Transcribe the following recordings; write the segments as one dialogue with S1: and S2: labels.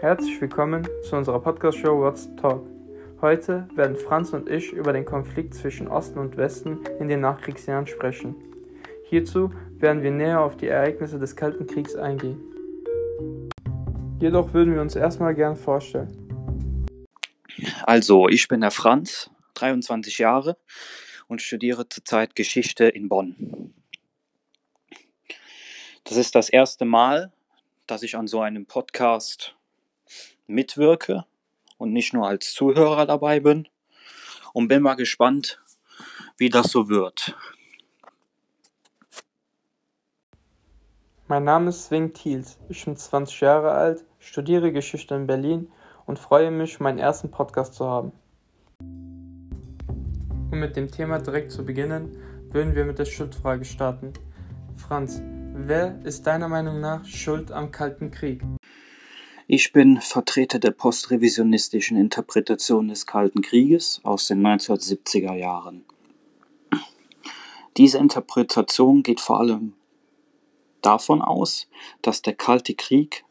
S1: Herzlich willkommen zu unserer Podcast-Show What's Talk. Heute werden Franz und ich über den Konflikt zwischen Osten und Westen in den Nachkriegsjahren sprechen. Hierzu werden wir näher auf die Ereignisse des Kalten Kriegs eingehen. Jedoch würden wir uns erstmal gern vorstellen.
S2: Also, ich bin der Franz, 23 Jahre und studiere zurzeit Geschichte in Bonn. Das ist das erste Mal, dass ich an so einem Podcast mitwirke und nicht nur als Zuhörer dabei bin und bin mal gespannt, wie das so wird.
S1: Mein Name ist Swing Thiels. Ich bin 20 Jahre alt, studiere Geschichte in Berlin und freue mich, meinen ersten Podcast zu haben. Um mit dem Thema direkt zu beginnen, würden wir mit der Schuldfrage starten. Franz, wer ist deiner Meinung nach schuld am Kalten Krieg?
S2: Ich bin Vertreter der postrevisionistischen Interpretation des Kalten Krieges aus den 1970er Jahren. Diese Interpretation geht vor allem davon aus, dass der Kalte Krieg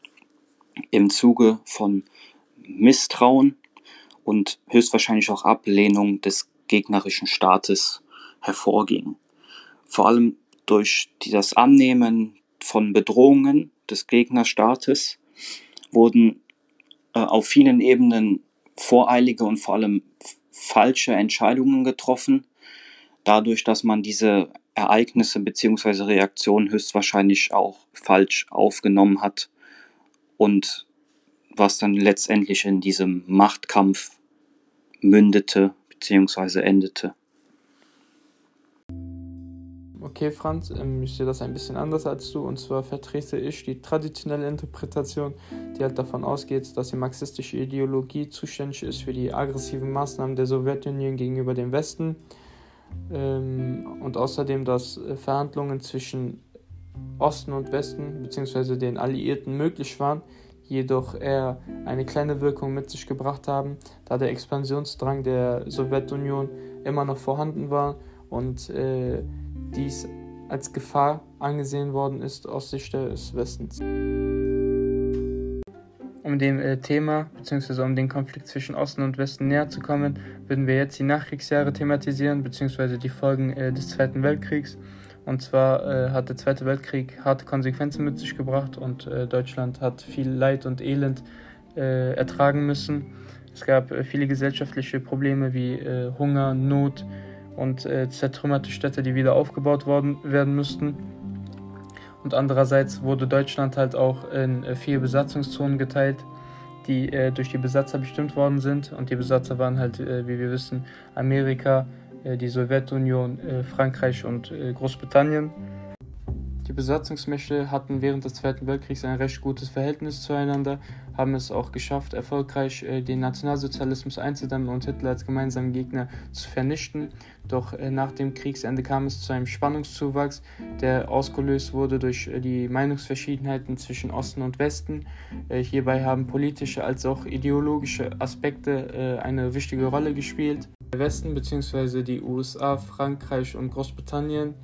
S2: im Zuge von Misstrauen und höchstwahrscheinlich auch Ablehnung des gegnerischen Staates hervorging. Vor allem durch das Annehmen von Bedrohungen des Gegnerstaates wurden äh, auf vielen Ebenen voreilige und vor allem falsche Entscheidungen getroffen, dadurch, dass man diese Ereignisse bzw. Reaktionen höchstwahrscheinlich auch falsch aufgenommen hat und was dann letztendlich in diesem Machtkampf mündete bzw. endete.
S1: Okay, Franz, ähm, ich sehe das ein bisschen anders als du. Und zwar vertrete ich die traditionelle Interpretation, die halt davon ausgeht, dass die marxistische Ideologie zuständig ist für die aggressiven Maßnahmen der Sowjetunion gegenüber dem Westen. Ähm, und außerdem, dass äh, Verhandlungen zwischen Osten und Westen bzw. den Alliierten möglich waren, jedoch eher eine kleine Wirkung mit sich gebracht haben, da der Expansionsdrang der Sowjetunion immer noch vorhanden war und äh, dies als Gefahr angesehen worden ist aus Sicht des Westens. Um dem äh, Thema bzw. um den Konflikt zwischen Osten und Westen näher zu kommen, würden wir jetzt die Nachkriegsjahre thematisieren bzw. die Folgen äh, des Zweiten Weltkriegs. Und zwar äh, hat der Zweite Weltkrieg harte Konsequenzen mit sich gebracht und äh, Deutschland hat viel Leid und Elend äh, ertragen müssen. Es gab äh, viele gesellschaftliche Probleme wie Hunger, Not und zertrümmerte Städte, die wieder aufgebaut worden werden müssten. Und andererseits wurde Deutschland halt auch in äh, vier Besatzungszonen geteilt, die äh, durch die Besatzer bestimmt worden sind. Und die Besatzer waren halt, äh, wie wir wissen, Amerika, äh, die Sowjetunion, äh, Frankreich und äh, Großbritannien. Die Besatzungsmächte hatten während des Zweiten Weltkriegs ein recht gutes Verhältnis zueinander, haben es auch geschafft, erfolgreich äh, den Nationalsozialismus einzudämmen und Hitler als gemeinsamen Gegner zu vernichten. Doch äh, nach dem Kriegsende kam es zu einem Spannungszuwachs, der ausgelöst wurde durch äh, die Meinungsverschiedenheiten zwischen Osten und Westen. Hierbei haben politische als auch ideologische Aspekte eine wichtige Rolle gespielt. Der Westen bzw. die USA, Frankreich und Großbritannien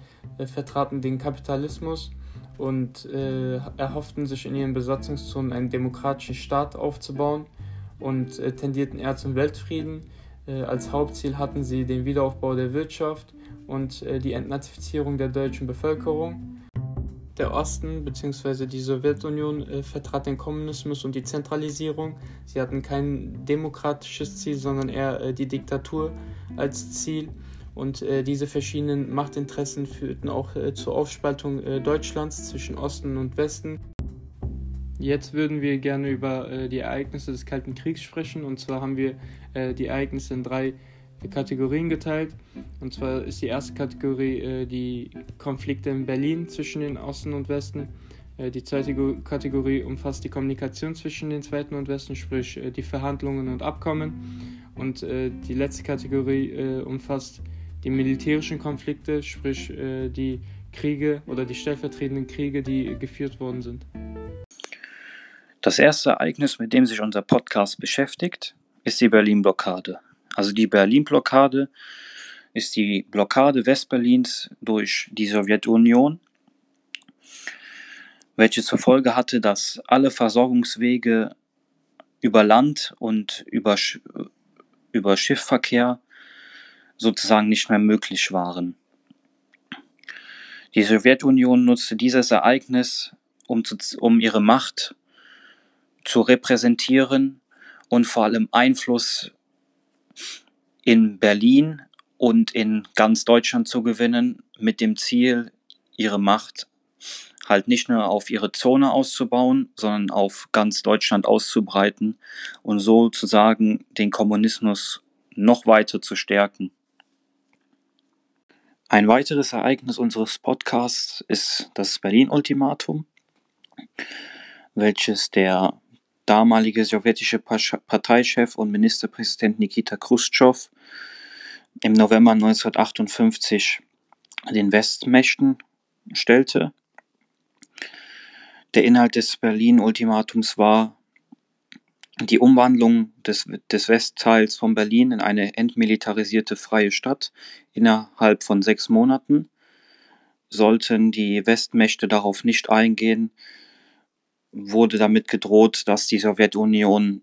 S1: vertraten den Kapitalismus und äh, erhofften sich in ihren Besatzungszonen einen demokratischen Staat aufzubauen und äh, tendierten eher zum Weltfrieden. Äh, als Hauptziel hatten sie den Wiederaufbau der Wirtschaft und äh, die Entnazifizierung der deutschen Bevölkerung. Der Osten bzw. die Sowjetunion äh, vertrat den Kommunismus und die Zentralisierung. Sie hatten kein demokratisches Ziel, sondern eher die Diktatur als Ziel und äh, diese verschiedenen Machtinteressen führten auch äh, zur Aufspaltung äh, Deutschlands zwischen Osten und Westen. Jetzt würden wir gerne über äh, die Ereignisse des Kalten Kriegs sprechen. Und zwar haben wir äh, die Ereignisse in drei Kategorien geteilt. Und zwar ist die erste Kategorie äh, die Konflikte in Berlin zwischen den Osten und Westen. Die zweite Kategorie umfasst die Kommunikation zwischen den Zweiten und Westen, sprich die Verhandlungen und Abkommen. Und die letzte Kategorie umfasst die militärischen Konflikte, sprich äh, die Kriege oder die stellvertretenden Kriege, die geführt worden sind.
S2: Das erste Ereignis, mit dem sich unser Podcast beschäftigt, ist die Berlin-Blockade. Also die Berlin-Blockade ist die Blockade Westberlins durch die Sowjetunion, welche zur Folge hatte, dass alle Versorgungswege über Land und über, über Schiffverkehr sozusagen nicht mehr möglich waren. Die Sowjetunion nutzte dieses Ereignis, um, zu, um ihre Macht zu repräsentieren und vor allem Einfluss in Berlin und in ganz Deutschland zu gewinnen, mit dem Ziel, ihre Macht halt nicht nur auf ihre Zone auszubauen, sondern auf ganz Deutschland auszubreiten und sozusagen den Kommunismus noch weiter zu stärken. Ein weiteres Ereignis unseres Podcasts ist das Berlin-Ultimatum, welches der damalige sowjetische Parteichef und Ministerpräsident Nikita Khrushchev im November 1958 den Westmächten stellte. Der Inhalt des Berlin-Ultimatums war die Umwandlung des, des Westteils von Berlin in eine entmilitarisierte freie Stadt innerhalb von sechs Monaten. Sollten die Westmächte darauf nicht eingehen, wurde damit gedroht, dass die Sowjetunion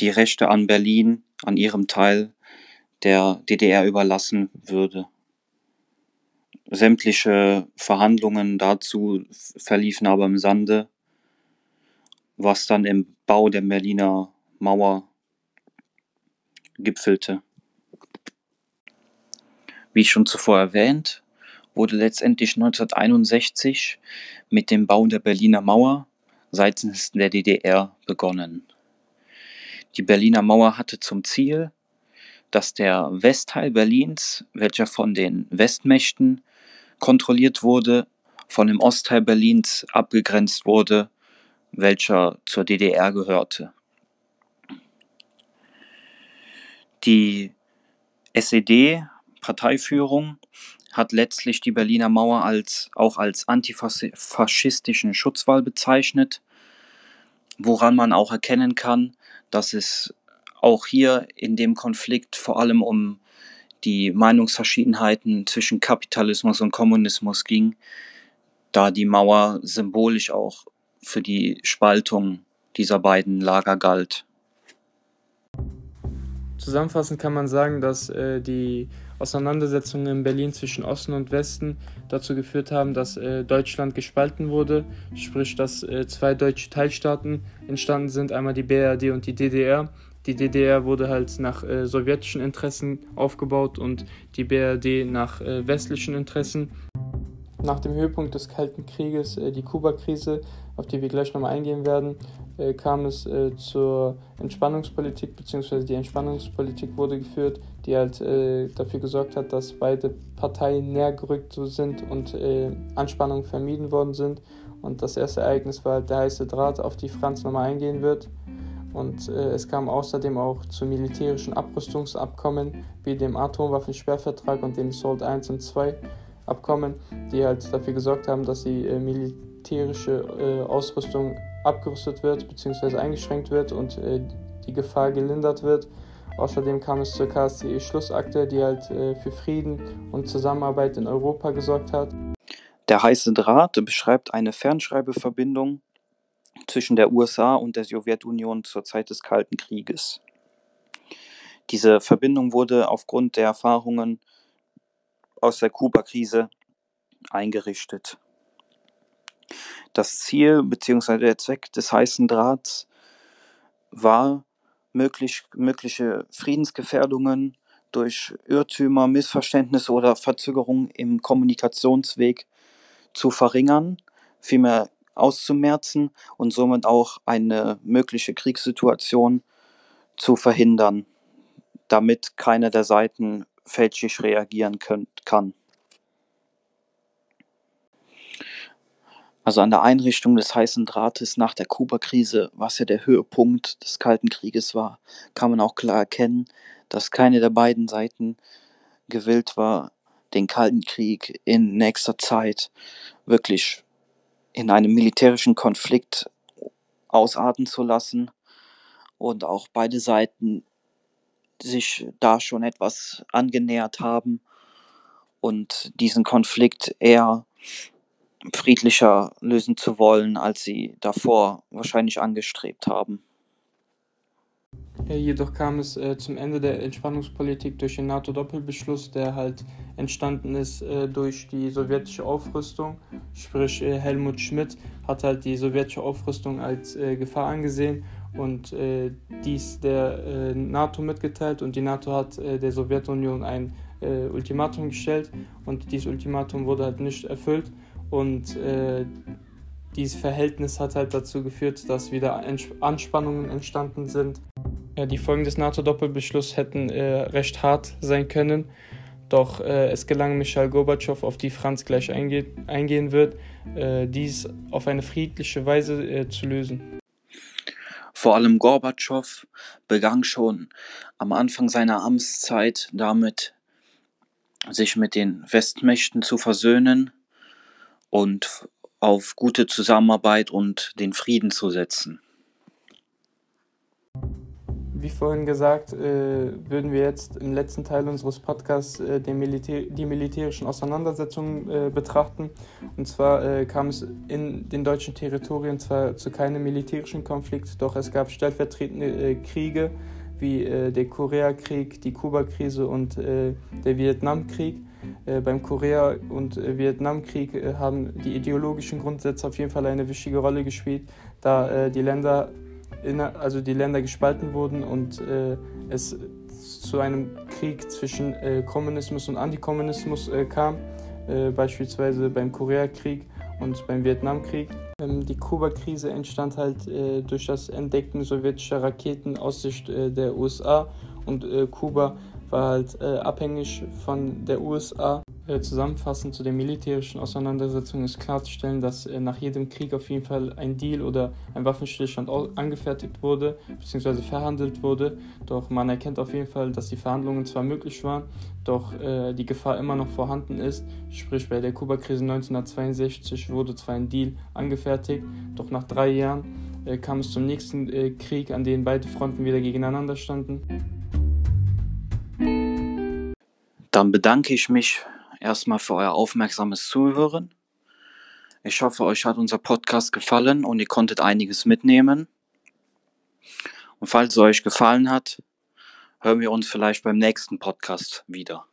S2: die Rechte an Berlin, an ihrem Teil der DDR überlassen würde. Sämtliche Verhandlungen dazu verliefen aber im Sande, was dann im Bau der Berliner Mauer gipfelte. Wie schon zuvor erwähnt, wurde letztendlich 1961 mit dem Bau der Berliner Mauer seitens der DDR begonnen. Die Berliner Mauer hatte zum Ziel, dass der Westteil Berlins, welcher von den Westmächten kontrolliert wurde, von dem Ostteil Berlins abgegrenzt wurde, welcher zur DDR gehörte. Die SED-Parteiführung hat letztlich die Berliner Mauer als, auch als antifaschistischen Schutzwall bezeichnet, woran man auch erkennen kann, dass es auch hier in dem Konflikt vor allem um die Meinungsverschiedenheiten zwischen Kapitalismus und Kommunismus ging, da die Mauer symbolisch auch für die Spaltung dieser beiden Lager galt.
S1: Zusammenfassend kann man sagen, dass äh, die Auseinandersetzungen in Berlin zwischen Osten und Westen dazu geführt haben, dass äh, Deutschland gespalten wurde, sprich dass äh, zwei deutsche Teilstaaten entstanden sind, einmal die BRD und die DDR. Die DDR wurde halt nach äh, sowjetischen Interessen aufgebaut und die BRD nach äh, westlichen Interessen. Nach dem Höhepunkt des Kalten Krieges, äh, die Kuba-Krise, auf die wir gleich nochmal eingehen werden, äh, kam es äh, zur Entspannungspolitik, beziehungsweise die Entspannungspolitik wurde geführt, die halt dafür gesorgt hat, dass beide Parteien näher gerückt sind und Anspannungen vermieden worden sind. Und das erste Ereignis war halt der heiße Draht, auf die Franz nochmal eingehen wird. Und äh, es kam außerdem auch zu militärischen Abrüstungsabkommen wie dem Atomwaffensperrvertrag und dem SALT 1 und 2 Abkommen, die halt dafür gesorgt haben, dass die äh, militärische äh, Ausrüstung abgerüstet wird bzw. eingeschränkt wird und äh, die Gefahr gelindert wird. Außerdem kam es zur KSCE-Schlussakte, die halt äh, für Frieden und Zusammenarbeit in Europa gesorgt hat.
S2: Der heiße Draht beschreibt eine Fernschreibeverbindung zwischen der USA und der Sowjetunion zur Zeit des Kalten Krieges. Diese Verbindung wurde aufgrund der Erfahrungen aus der Kuba-Krise eingerichtet. Das Ziel bzw. der Zweck des heißen Drahts war, möglich, mögliche Friedensgefährdungen durch Irrtümer, Missverständnisse oder Verzögerungen im Kommunikationsweg zu verringern, vielmehr auszumerzen und somit auch eine mögliche Kriegssituation zu verhindern, damit keine der Seiten fälschlich reagieren können, kann. Also an der Einrichtung des heißen Drahtes nach der Kuba-Krise, was ja der Höhepunkt des Kalten Krieges war, kann man auch klar erkennen, dass keine der beiden Seiten gewillt war, den Kalten Krieg in nächster Zeit wirklich in einem militärischen Konflikt ausarten zu lassen und auch beide Seiten sich da schon etwas angenähert haben und diesen Konflikt eher friedlicher lösen zu wollen, als sie davor wahrscheinlich angestrebt haben.
S1: Jedoch kam es äh, zum Ende der Entspannungspolitik durch den NATO-Doppelbeschluss, der halt entstanden ist äh, durch die sowjetische Aufrüstung. Sprich, äh, Helmut Schmidt hat halt die sowjetische Aufrüstung als äh, Gefahr angesehen und äh, dies der äh, NATO mitgeteilt und die NATO hat der Sowjetunion ein Ultimatum gestellt und dieses Ultimatum wurde halt nicht erfüllt und dieses Verhältnis hat halt dazu geführt, dass wieder Anspannungen entstanden sind die Folgen des NATO-Doppelbeschlusses hätten äh, recht hart sein können, doch äh, es gelang Michael Gorbatschow, auf die Franz gleich einge eingehen wird, äh, dies auf eine friedliche Weise äh, zu lösen.
S2: Vor allem Gorbatschow begann schon am Anfang seiner Amtszeit damit, sich mit den Westmächten zu versöhnen und auf gute Zusammenarbeit und den Frieden zu setzen
S1: wie vorhin gesagt, äh, würden wir jetzt im letzten Teil unseres Podcasts äh, Militär die militärischen Auseinandersetzungen äh, betrachten. Und zwar äh, kam es in den deutschen Territorien zwar zu keinem militärischen Konflikt, doch es gab stellvertretende äh, Kriege wie äh, der Koreakrieg, die Kuba-Krise und der Vietnamkrieg. beim Korea- und Vietnamkrieg haben die ideologischen Grundsätze auf jeden Fall eine wichtige Rolle gespielt, da die Länder also die Länder gespalten wurden und äh, es zu einem Krieg zwischen äh, Kommunismus und Antikommunismus äh, kam, äh, beispielsweise beim Koreakrieg und beim Vietnamkrieg. Ähm, die Kuba-Krise entstand halt äh, durch das Entdecken sowjetischer Raketen aus Sicht äh, der USA und Kuba war halt abhängig von der USA äh, zusammenfassend zu den militärischen Auseinandersetzungen ist klarzustellen, dass äh, nach jedem Krieg auf jeden Fall ein Deal oder ein Waffenstillstand angefertigt wurde bzw. verhandelt wurde. Doch man erkennt auf jeden Fall, dass die Verhandlungen zwar möglich waren, doch äh, die Gefahr immer noch vorhanden ist. Sprich, bei der Kuba-Krise 1962 wurde zwar ein Deal angefertigt, doch nach drei Jahren äh, kam es zum nächsten äh, Krieg, an dem beide Fronten wieder gegeneinander standen.
S2: Dann bedanke ich mich erstmal für euer aufmerksames Zuhören. Ich hoffe, euch hat unser Podcast gefallen und ihr konntet einiges mitnehmen. Und falls es euch gefallen hat, hören wir uns vielleicht beim nächsten Podcast wieder.